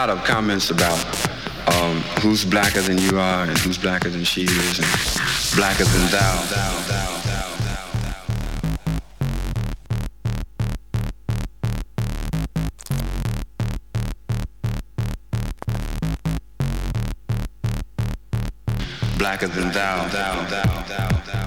Lot of comments about um, who's blacker than you are and who's blacker than she is and blacker than thou. Blacker than thou.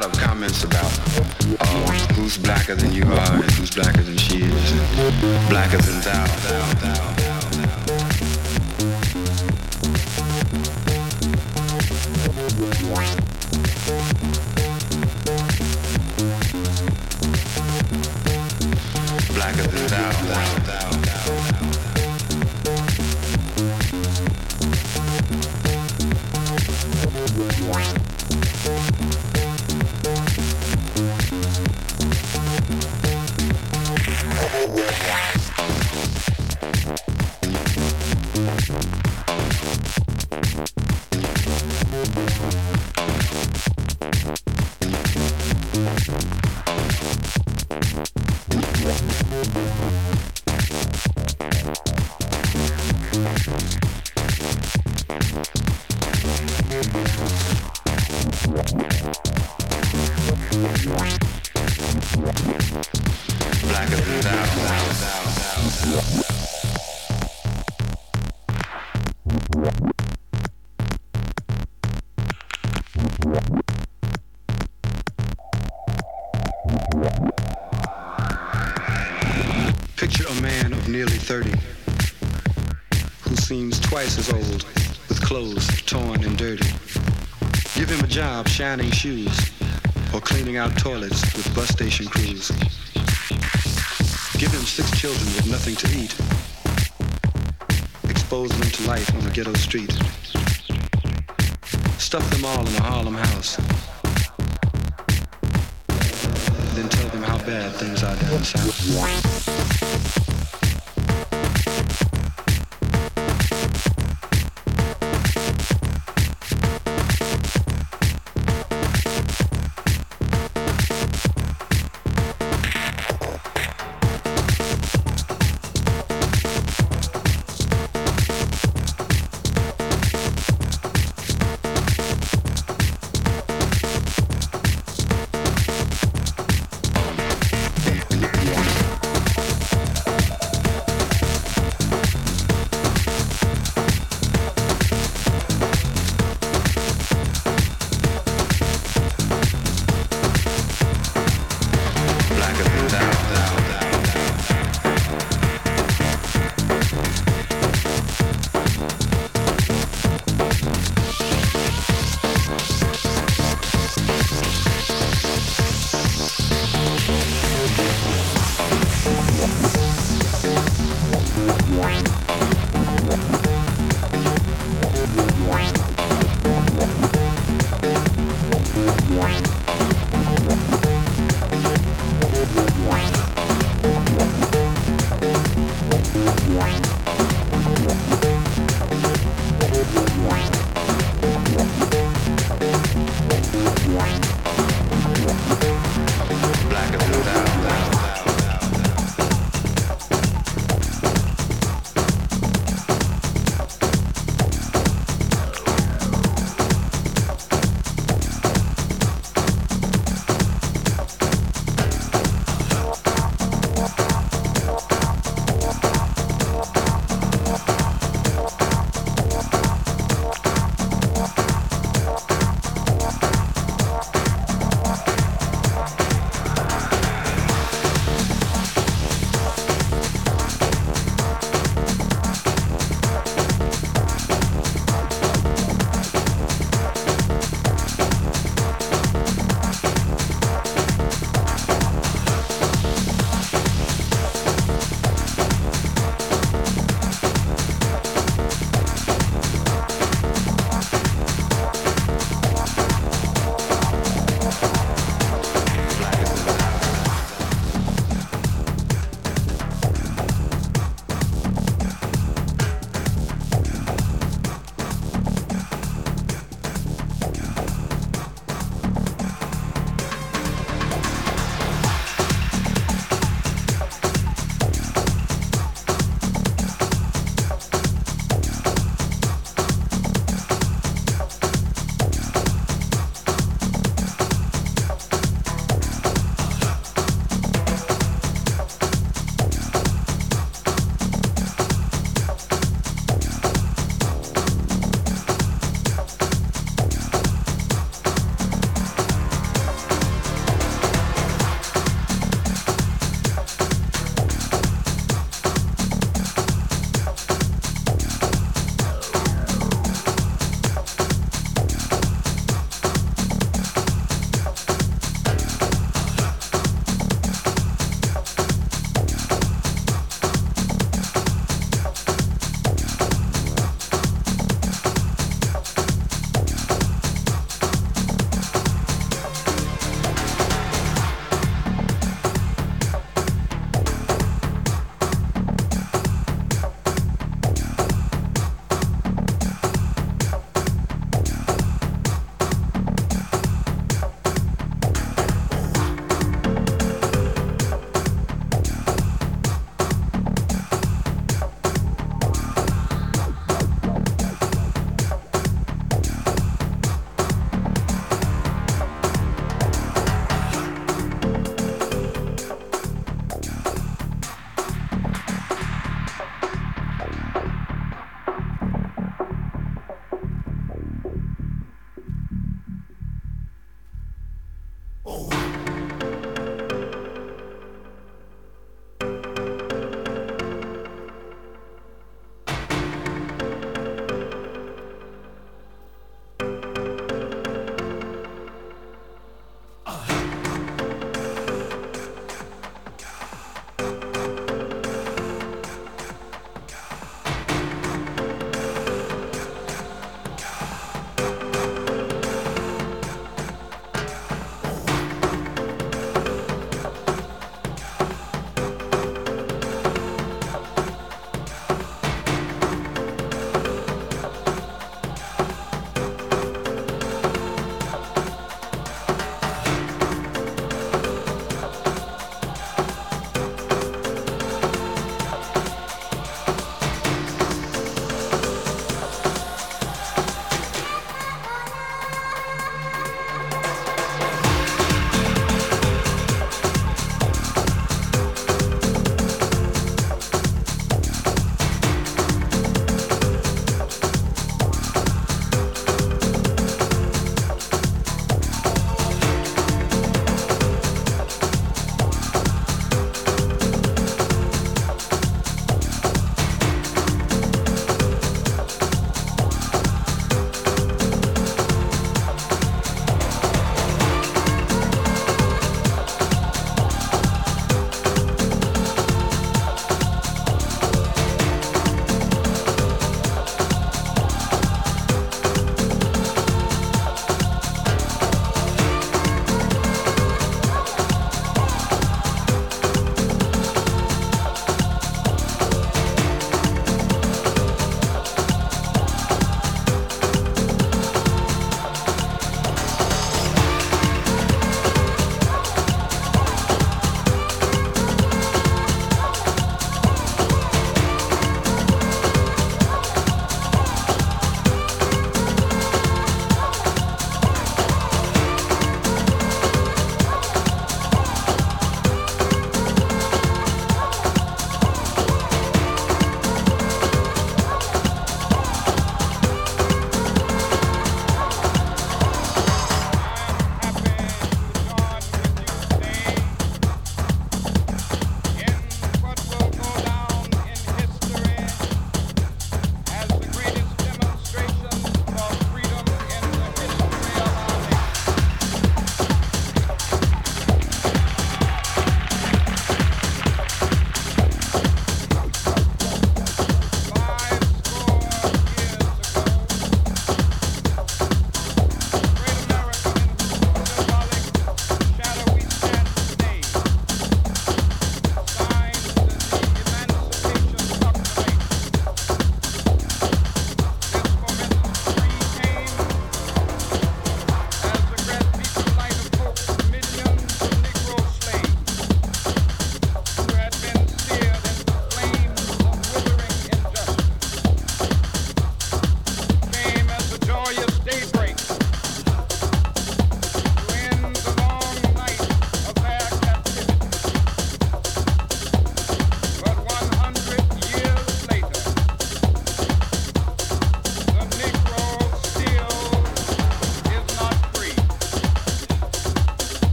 Lot of comments about uh, who's blacker than you are and who's blacker than she is, and blacker than thou, thou, thou, 30 who seems twice as old with clothes torn and dirty. Give him a job shining shoes or cleaning out toilets with bus station crews. Give him six children with nothing to eat. Expose them to life on a ghetto street. Stuff them all in a Harlem house. Then tell them how bad things are down south.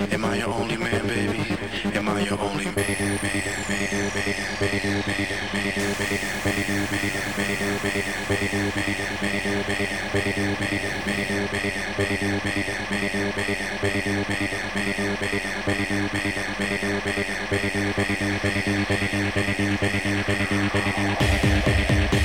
Am I your only man, baby? Am I your only man, man, man, man, man, man, man, man, man, man, man, man, man,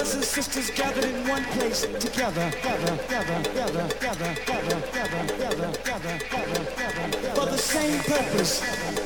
brothers and sisters gathered in one place together, together together together together together together together for the same purpose.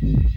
Thank